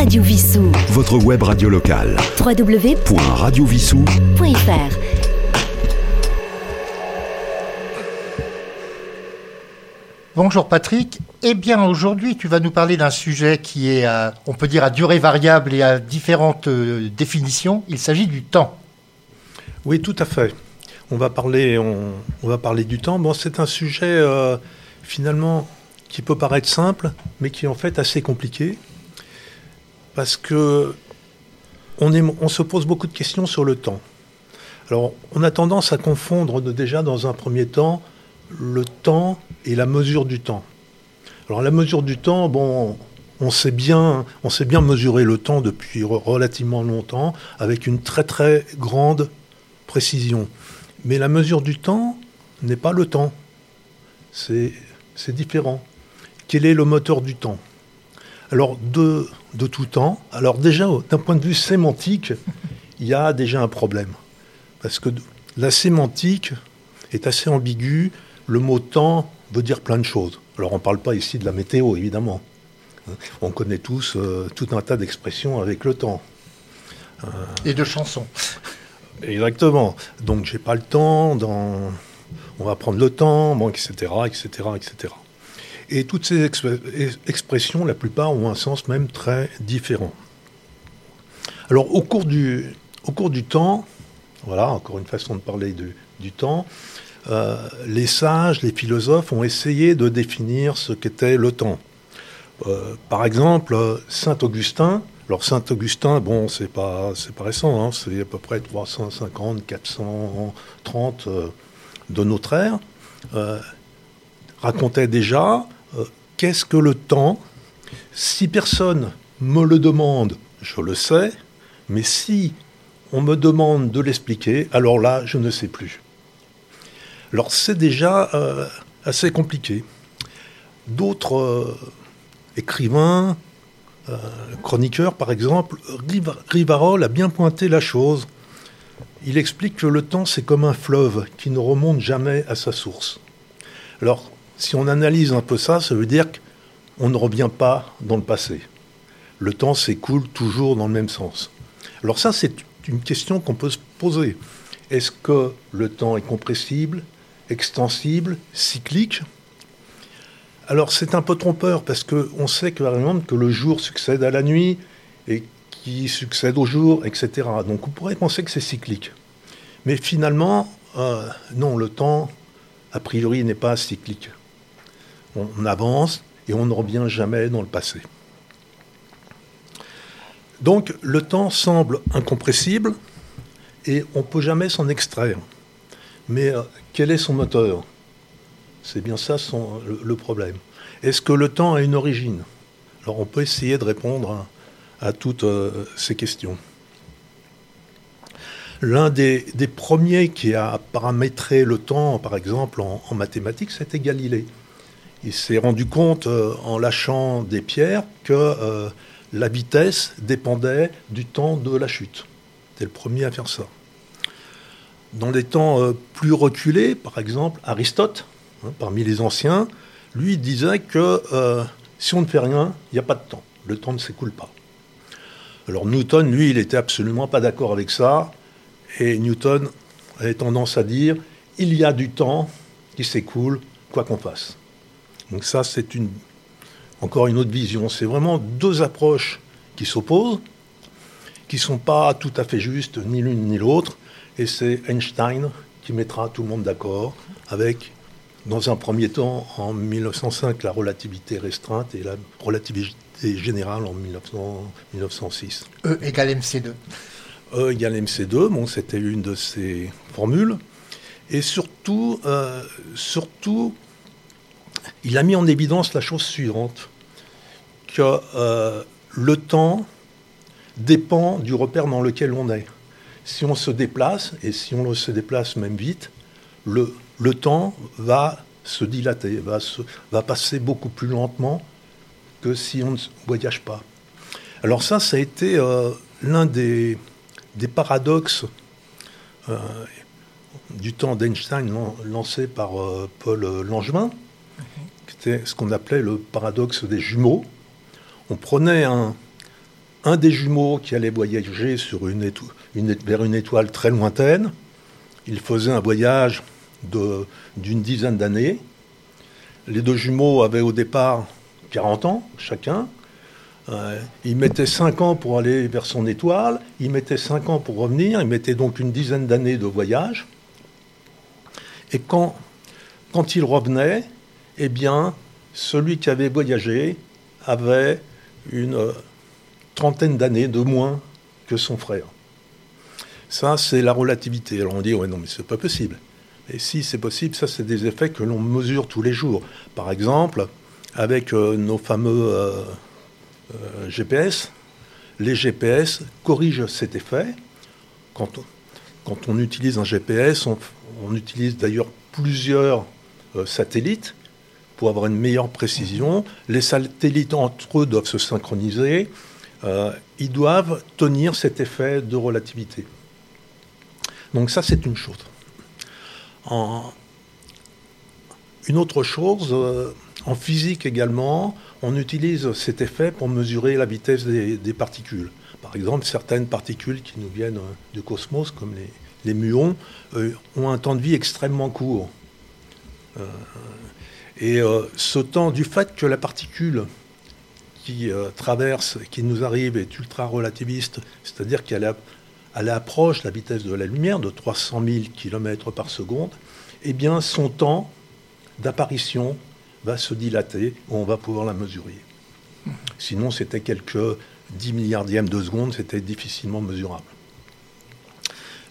Radio Vissou. Votre web radio locale. www.radiovissou.fr Bonjour Patrick. Eh bien aujourd'hui tu vas nous parler d'un sujet qui est, à, on peut dire, à durée variable et à différentes euh, définitions. Il s'agit du temps. Oui, tout à fait. On va parler, on, on va parler du temps. Bon, c'est un sujet euh, finalement qui peut paraître simple, mais qui est en fait assez compliqué, parce que on, se pose beaucoup de questions sur le temps. Alors, on a tendance à confondre déjà dans un premier temps le temps et la mesure du temps. Alors, la mesure du temps, bon, on sait bien, on sait bien mesurer le temps depuis relativement longtemps, avec une très très grande précision. Mais la mesure du temps n'est pas le temps. C'est différent. Quel est le moteur du temps? Alors, de, de tout temps, alors déjà, d'un point de vue sémantique, il y a déjà un problème. Parce que la sémantique est assez ambiguë. Le mot temps veut dire plein de choses. Alors, on ne parle pas ici de la météo, évidemment. On connaît tous euh, tout un tas d'expressions avec le temps. Euh, Et de chansons. Exactement. Donc j'ai pas le temps, dans... on va prendre le temps, bon, etc., etc., etc. Et toutes ces expressions, la plupart ont un sens même très différent. Alors au cours du, au cours du temps, voilà encore une façon de parler du, temps, euh, les sages, les philosophes ont essayé de définir ce qu'était le temps. Euh, par exemple, Saint Augustin, alors Saint-Augustin, bon, c'est pas, pas récent, hein, c'est à peu près 350, 430 euh, de notre ère, racontait déjà euh, qu'est-ce que le temps? Si personne me le demande, je le sais, mais si on me demande de l'expliquer, alors là, je ne sais plus. Alors c'est déjà assez compliqué. D'autres écrivains, euh, chroniqueur, par exemple, Rivarol a bien pointé la chose. Il explique que le temps, c'est comme un fleuve qui ne remonte jamais à sa source. Alors, si on analyse un peu ça, ça veut dire qu'on ne revient pas dans le passé. Le temps s'écoule toujours dans le même sens. Alors ça, c'est une question qu'on peut se poser. Est-ce que le temps est compressible, extensible, cyclique? Alors c'est un peu trompeur parce qu'on sait que, que le jour succède à la nuit et qui succède au jour, etc. Donc on pourrait penser que c'est cyclique. Mais finalement, euh, non, le temps, a priori, n'est pas cyclique. On avance et on ne revient jamais dans le passé. Donc le temps semble incompressible et on ne peut jamais s'en extraire. Mais euh, quel est son moteur? C'est bien ça le, problème. Est-ce que le temps a une origine? Alors on peut essayer de répondre à, toutes euh, ces questions. L'un des, premiers qui a paramétré le temps, par exemple, en, mathématiques, c'était Galilée. Il s'est rendu compte, euh, en lâchant des pierres, que euh, la vitesse dépendait du temps de la chute. C'était le premier à faire ça. Dans des temps plus reculés, par exemple, Aristote, Hein, parmi les anciens, lui disait que euh, si on ne fait rien, il n'y a pas de temps. Le temps ne s'écoule pas. Alors Newton, lui, il n'était absolument pas d'accord avec ça. Et Newton avait tendance à dire, il y a du temps qui s'écoule, quoi qu'on fasse. Donc ça, c'est une, encore une autre vision. C'est vraiment deux approches qui s'opposent, qui ne sont pas tout à fait justes, ni l'une ni l'autre. Et c'est Einstein qui mettra tout le monde d'accord avec dans un premier temps, en 1905, la relativité restreinte et la relativité générale en 1906. E égale MC2. E égale MC2, bon, c'était une de ces formules. Et surtout, euh, surtout, il a mis en évidence la chose suivante, que euh, le temps dépend du repère dans lequel on est. Si on se déplace, et si on se déplace même vite, le le temps va se dilater, va, va passer beaucoup plus lentement que si on ne voyage pas. Alors ça, ça a été euh, l'un des, paradoxes euh, du temps d'Einstein lancé par Paul Langevin, qui était ce qu'on appelait le paradoxe des jumeaux. On prenait un, un des jumeaux qui allait voyager sur une vers une étoile très lointaine. Il faisait un voyage d'une dizaine d'années. Les deux jumeaux avaient au départ 40 ans chacun. Euh, il mettait 5 ans pour aller vers son étoile, il mettait 5 ans pour revenir, il mettait donc une dizaine d'années de voyage. Et quand, quand il revenait, eh bien, celui qui avait voyagé avait une euh, trentaine d'années de moins que son frère. Ça, c'est la relativité. Alors on dit, ouais, non, mais c'est pas possible. Et si c'est possible, ça, c'est des effets que l'on mesure tous les jours. Par exemple, avec euh, nos fameux euh, GPS, les GPS corrigent cet effet. Quand on, utilise un GPS, on utilise d'ailleurs plusieurs satellites pour avoir une meilleure précision. Les satellites entre eux doivent se synchroniser. Euh, ils doivent tenir cet effet de relativité. Donc ça, c'est une chose. Une autre chose, euh, en physique également, on utilise cet effet pour mesurer la vitesse des, particules. Par exemple, certaines particules qui nous viennent euh, du cosmos, comme les, muons, ont un temps de vie extrêmement court. Et euh, temps, du fait que la particule qui euh, traverse, qui nous arrive, est ultra-relativiste, c'est-à-dire qu'elle approche la vitesse de la lumière de 300 000 km par seconde, eh bien son temps d'apparition va se dilater, on va pouvoir la mesurer. Sinon, c'était quelques 10 milliardièmes de seconde, c'était difficilement mesurable.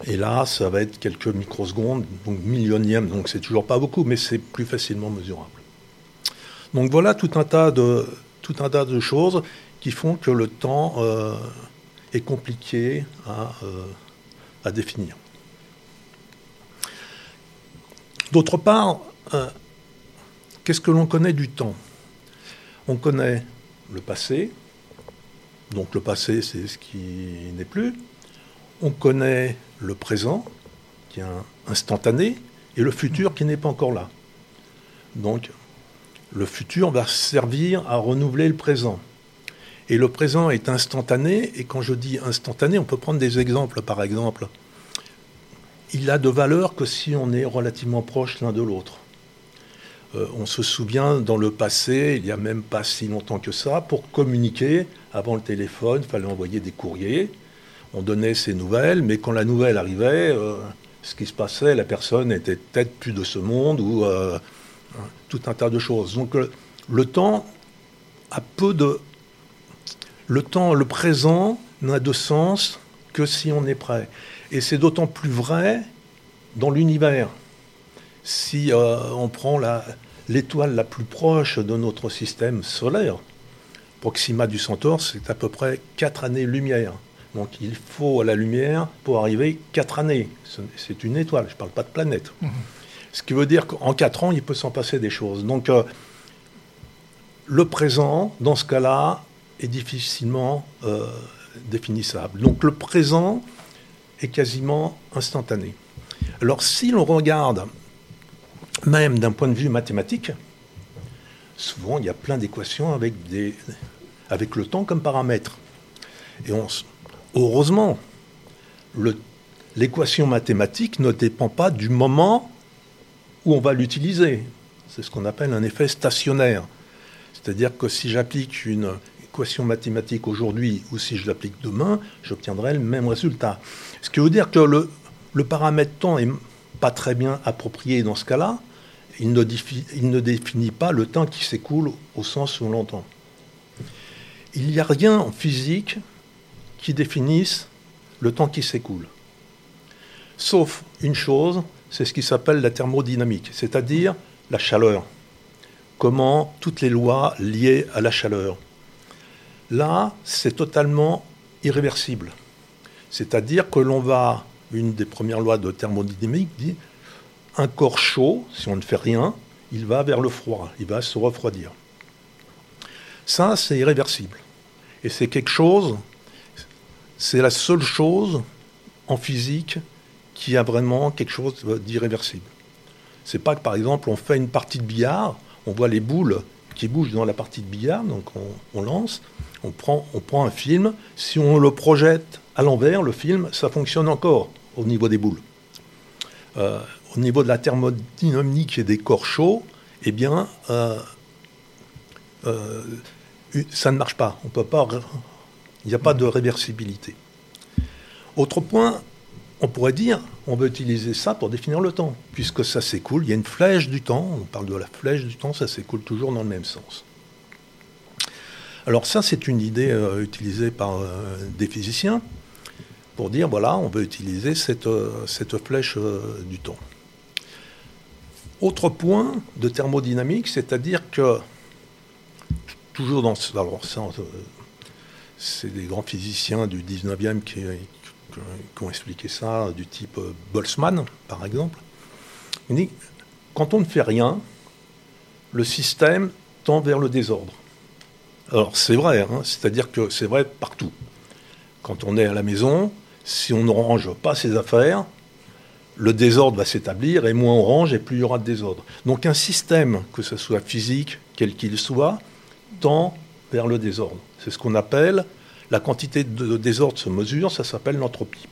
Et là, ça va être quelques microsecondes, donc millionièmes, donc c'est toujours pas beaucoup, mais c'est plus facilement mesurable. Donc voilà tout un tas de, choses qui font que le temps euh, est compliqué à, euh, à définir. D'autre part, euh, qu'est-ce que l'on connaît du temps? On connaît le passé, donc le passé c'est ce qui n'est plus. On connaît le présent, qui est instantané, et le futur qui n'est pas encore là. Donc le futur va servir à renouveler le présent. Et le présent est instantané, et quand je dis instantané, on peut prendre des exemples. Par exemple, il a de valeur que si on est relativement proche l'un de l'autre. Euh, on se souvient dans le passé, il n'y a même pas si longtemps que ça, pour communiquer, avant le téléphone, il fallait envoyer des courriers, on donnait ses nouvelles, mais quand la nouvelle arrivait, euh, ce qui se passait, la personne était peut-être plus de ce monde, ou tout un tas de choses. Donc le, temps a peu de... Le temps, le présent n'a de sens que si on est prêt. Et c'est d'autant plus vrai dans l'univers. Si euh, on prend l'étoile la, plus proche de notre système solaire, Proxima du Centaure, c'est à peu près 4 années-lumière. Donc il faut la lumière pour arriver 4 années. C'est une étoile, je ne parle pas de planète. Mmh. Ce qui veut dire qu'en 4 ans, il peut s'en passer des choses. Donc, euh, le présent, dans ce cas-là, est difficilement euh, définissable. Donc, le présent est quasiment instantané. Alors, si l'on regarde, même d'un point de vue mathématique, souvent, il y a plein d'équations avec, avec le temps comme paramètre. Et on, heureusement, l'équation mathématique ne dépend pas du moment où on va l'utiliser. C'est ce qu'on appelle un effet stationnaire. C'est-à-dire que si j'applique une équation mathématique aujourd'hui ou si je l'applique demain, j'obtiendrai le même résultat. Ce qui veut dire que le, paramètre temps n'est pas très bien approprié dans ce cas-là. Il ne, il ne définit pas le temps qui s'écoule au sens où on l'entend. Il n'y a rien en physique qui définisse le temps qui s'écoule. Sauf une chose, c'est ce qui s'appelle la thermodynamique, c'est-à-dire la chaleur. Comment toutes les lois liées à la chaleur. Là, c'est totalement irréversible. C'est-à-dire que l'on va, une des premières lois de thermodynamique dit, un corps chaud, si on ne fait rien, il va vers le froid, il va se refroidir. Ça, c'est irréversible. Et c'est quelque chose, c'est la seule chose en physique qui a vraiment quelque chose d'irréversible. C'est pas que par exemple on fait une partie de billard, on voit les boules qui bougent dans la partie de billard, donc on, lance, On prend, un film, si on le projette à l'envers, le film, ça fonctionne encore au niveau des boules. Euh, au niveau de la thermodynamique et des corps chauds, eh bien, euh, euh, ça ne marche pas. On peut pas. Il n'y a pas de réversibilité. Autre point, on pourrait dire, on veut utiliser ça pour définir le temps, puisque ça s'écoule. Il y a une flèche du temps. On parle de la flèche du temps, ça s'écoule toujours dans le même sens. Alors ça, c'est une idée euh, utilisée par des physiciens pour dire, voilà, on veut utiliser cette, cette flèche du temps. Autre point de thermodynamique, c'est-à-dire que, toujours dans ce. Alors, euh, c'est des grands physiciens du 19e qui, ont expliqué ça, du type euh, Boltzmann, par exemple. Dit quand on ne fait rien, le système tend vers le désordre. Alors, c'est vrai, hein, c'est-à-dire que c'est vrai partout. Quand on est à la maison, si on ne range pas ses affaires, le désordre va s'établir et moins on range et plus il y aura de désordre. Donc un système, que ce soit physique, quel qu'il soit, tend vers le désordre. C'est ce qu'on appelle la quantité de désordre se mesure, ça s'appelle l'entropie.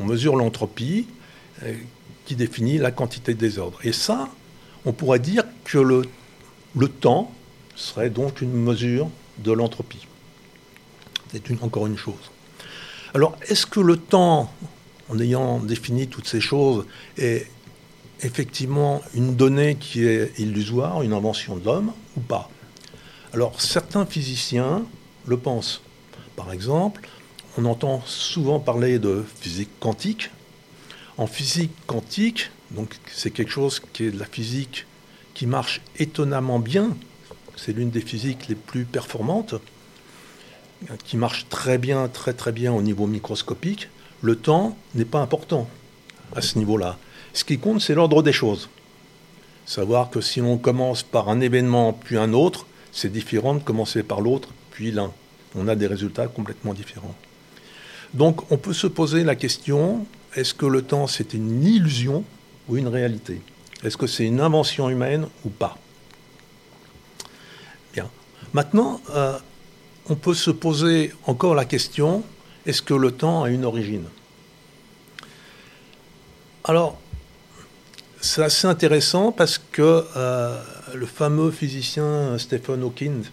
On mesure l'entropie euh, qui définit la quantité de désordre. Et ça, on pourrait dire que le, le temps serait donc une mesure de l'entropie. C'est encore une chose. Alors, est-ce que le temps en ayant défini toutes ces choses, est effectivement une donnée qui est illusoire, une invention de l'homme ou pas? Alors certains physiciens le pensent. Par exemple, on entend souvent parler de physique quantique. En physique quantique, donc c'est quelque chose qui est de la physique qui marche étonnamment bien. C'est l'une des physiques les plus performantes, qui marche très bien, très très bien au niveau microscopique le temps n'est pas important à ce niveau-là. Ce qui compte, c'est l'ordre des choses. Savoir que si on commence par un événement puis un autre, c'est différent de commencer par l'autre puis l'un. On a des résultats complètement différents. Donc on peut se poser la question, est-ce que le temps c'est une illusion ou une réalité? Est-ce que c'est une invention humaine ou pas? Bien. Maintenant, euh, on peut se poser encore la question, est-ce que le temps a une origine? Alors, c'est assez intéressant parce que euh, le fameux physicien Stephen Hawking,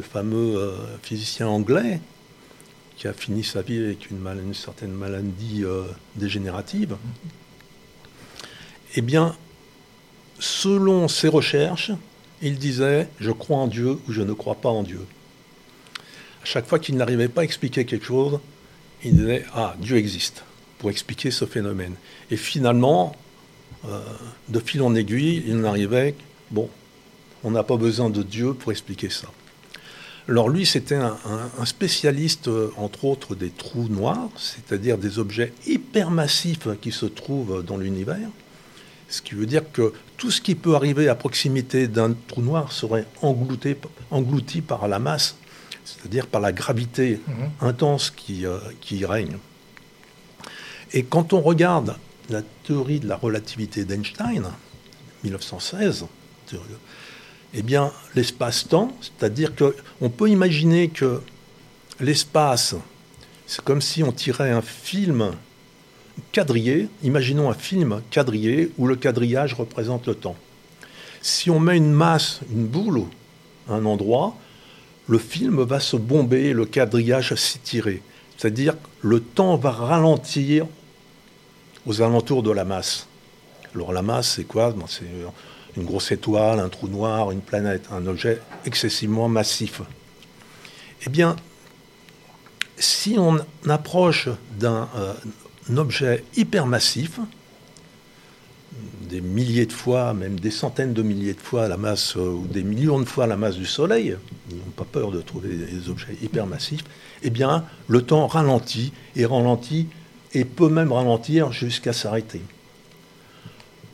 le fameux euh, physicien anglais, qui a fini sa vie avec une, certaine maladie euh, dégénérative, eh bien, selon ses recherches, il disait Je crois en Dieu ou je ne crois pas en Dieu à chaque fois qu'il n'arrivait pas à expliquer quelque chose, il disait Ah, Dieu existe pour expliquer ce phénomène. Et finalement, euh, de fil en aiguille, il n'arrivait Bon, on n'a pas besoin de Dieu pour expliquer ça. Alors lui, c'était un, spécialiste, euh, entre autres, des trous noirs, c'est-à-dire des objets hypermassifs qui se trouvent dans l'univers. Ce qui veut dire que tout ce qui peut arriver à proximité d'un trou noir serait englouti, englouti par la masse c'est-à-dire par la gravité mhm. intense qui, euh, qui règne. Et quand on regarde la théorie de la relativité d'Einstein, 1916, eh bien, l'espace-temps, c'est-à-dire qu'on peut imaginer que l'espace, c'est comme si on tirait un film quadrillé, imaginons un film quadrillé où le quadrillage représente le temps. Si on met une masse, une boule à un endroit, le film va se bomber, le quadrillage s'étirer. C'est-à-dire le temps va ralentir aux alentours de la masse. Alors la masse, c'est quoi? Ben, une grosse étoile, un trou noir, une planète, un objet excessivement massif. Eh bien, si on approche d'un euh, objet hypermassif, des milliers de fois, même des centaines de milliers de fois la masse, euh, ou des millions de fois la masse du Soleil, ils n'ont pas peur de trouver des objets hypermassifs, eh bien, le temps ralentit et ralentit et peut même ralentir jusqu'à s'arrêter.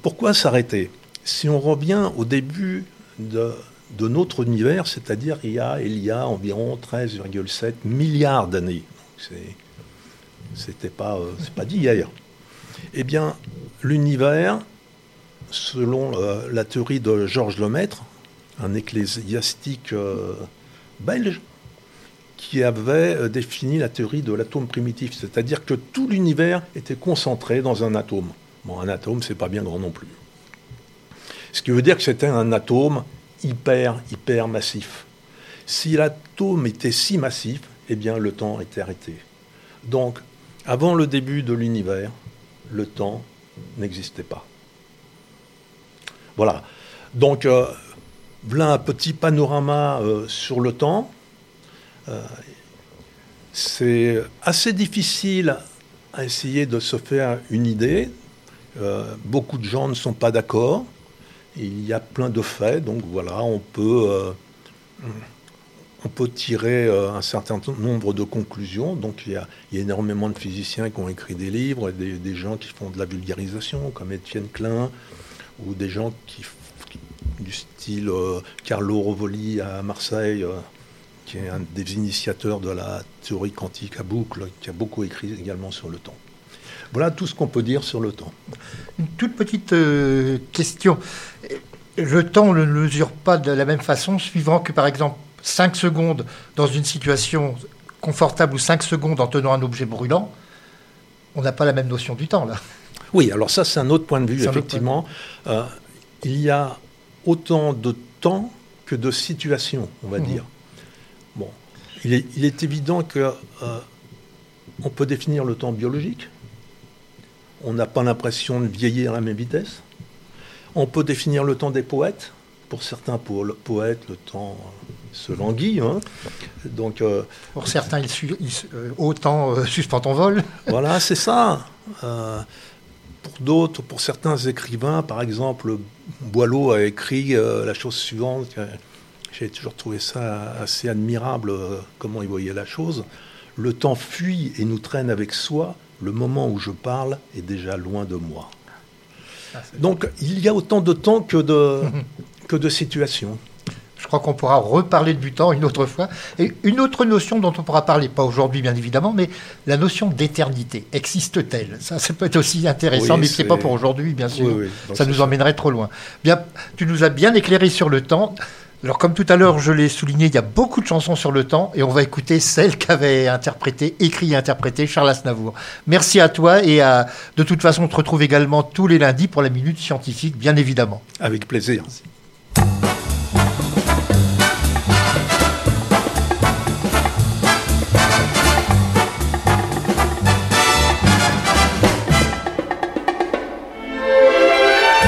Pourquoi s'arrêter? Si on revient au début de, notre univers, c'est-à-dire il y a, il y a environ 13,7 milliards d'années, c'était pas, euh, pas d'hier. Eh bien, l'univers selon la théorie de Georges Lemaître, un ecclésiastique euh, belge, qui avait euh, défini la théorie de l'atome primitif, c'est-à-dire que tout l'univers était concentré dans un atome. Bon, un atome, c'est pas bien grand non plus. Ce qui veut dire que c'était un atome hyper, hyper massif. Si l'atome était si massif, eh bien le temps était arrêté. Donc, avant le début de l'univers, le temps n'existait pas. Voilà. Donc, euh, voilà un petit panorama euh, sur le temps. Euh, c'est assez difficile à essayer de se faire une idée. beaucoup de gens ne sont pas d'accord. Il y a plein de faits, donc voilà, on peut peut tirer euh, un certain nombre de conclusions. Donc il y, a, énormément de physiciens qui ont écrit des livres, des, gens qui font de la vulgarisation, comme Étienne Klein, ou des gens du style euh, Carlo Rovoli à Marseille, euh, qui est un des initiateurs de la théorie quantique à boucle, qui a beaucoup écrit également sur le temps. Voilà tout ce qu'on peut dire sur le temps. Une toute petite question. Le temps ne mesure pas de la même façon, suivant que par exemple 5 secondes dans une situation confortable ou 5 secondes en tenant un objet brûlant, on n'a pas la même notion du temps là. Oui, alors ça c'est un autre point de vue, effectivement. Euh, il y a autant de temps que de situations, on va mhm. dire. Bon, il est, évident que euh, on peut définir le temps biologique. On n'a pas l'impression de vieillir à la même vitesse. On peut définir le temps des poètes. Pour certains poètes, le temps se languit. Hein. Donc, euh, Pour certains, il, euh, autant euh, suspend ton vol. Voilà, c'est ça. pour d'autres, pour certains écrivains, par exemple, Boileau a écrit la chose suivante. J'ai toujours trouvé ça assez admirable, comment il voyait la chose. Le temps fuit et nous traîne avec soi. Le moment où je parle est déjà loin de moi. Ah, Donc il y a autant de temps que de, que de situations. Je crois qu'on pourra reparler du temps une autre fois. Et une autre notion dont on pourra parler, pas aujourd'hui bien évidemment, mais la notion d'éternité. Existe-t-elle? Ça, ça peut être aussi intéressant, mais ce n'est pas pour aujourd'hui, bien sûr. ça nous emmènerait trop loin. Bien, tu nous as bien éclairé sur le temps. Alors, comme tout à l'heure, je l'ai souligné, il y a beaucoup de chansons sur le temps et on va écouter celle qu'avait interprétée, écrit et interprétée Charles Aznavour. Merci à toi et à, de toute façon, on te retrouve également tous les lundis pour la Minute Scientifique, bien évidemment. Avec plaisir.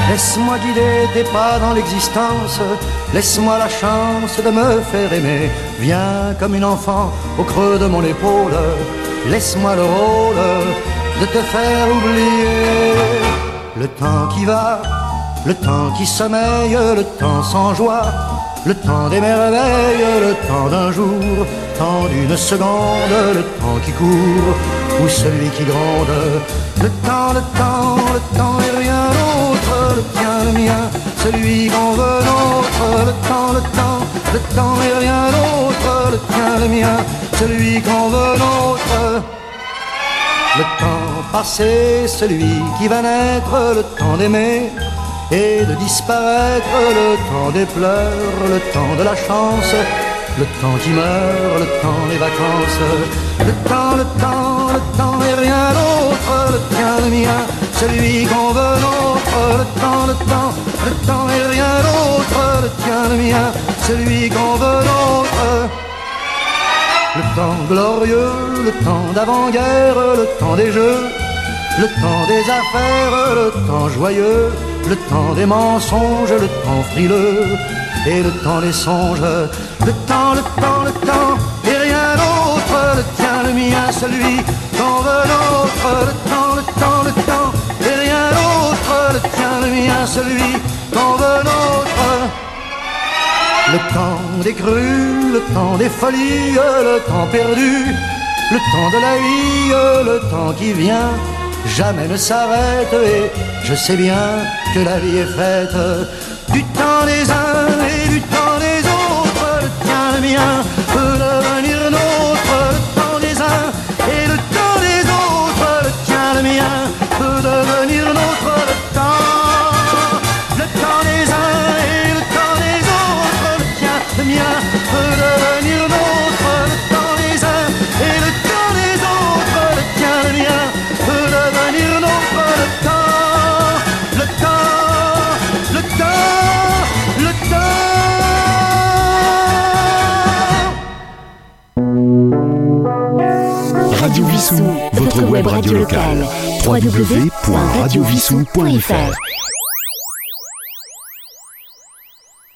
Laisse-moi guider tes pas dans l'existence, laisse-moi la chance de me faire aimer. Viens comme une enfant au creux de mon épaule, laisse-moi le rôle de te faire oublier. Le temps qui va, le temps qui sommeille, le temps sans joie, le temps des merveilles, le temps d'un jour, temps d'une seconde, le temps qui court, ou celui qui gronde, le temps, le temps, le temps et rien d'autre, le tien, le mien, celui qu'on veut l'autre, le temps, le temps, le temps et rien d'autre, le tien, le mien, celui qu'on veut l'autre. Le temps passé, celui qui va naître, le temps d'aimer et de disparaître, le temps des pleurs, le temps de la chance, le temps qui meurt, le temps des vacances, le temps, le temps, le temps et rien d'autre, le tien, le mien, celui qu'on veut l'autre, le temps, le temps, le temps et rien d'autre, le tien, le mien, celui qu'on veut l'autre. Le temps glorieux, le temps d'avant-guerre, le temps des jeux, le temps des affaires, le temps joyeux, le temps des mensonges, le temps frileux et le temps des songes, le temps, le temps, le temps, et rien d'autre, le tien, le mien, celui qu'on veut l'autre, le temps, le temps, le temps, celui qu'on veut l'autre. Le temps des crues, le temps des folies, le temps perdu, le temps de la vie, le temps qui vient, jamais ne s'arrête et je sais bien que la vie est faite du temps des uns et du temps des autres. Le tien, le mien radio locale. www.radiovissou.fr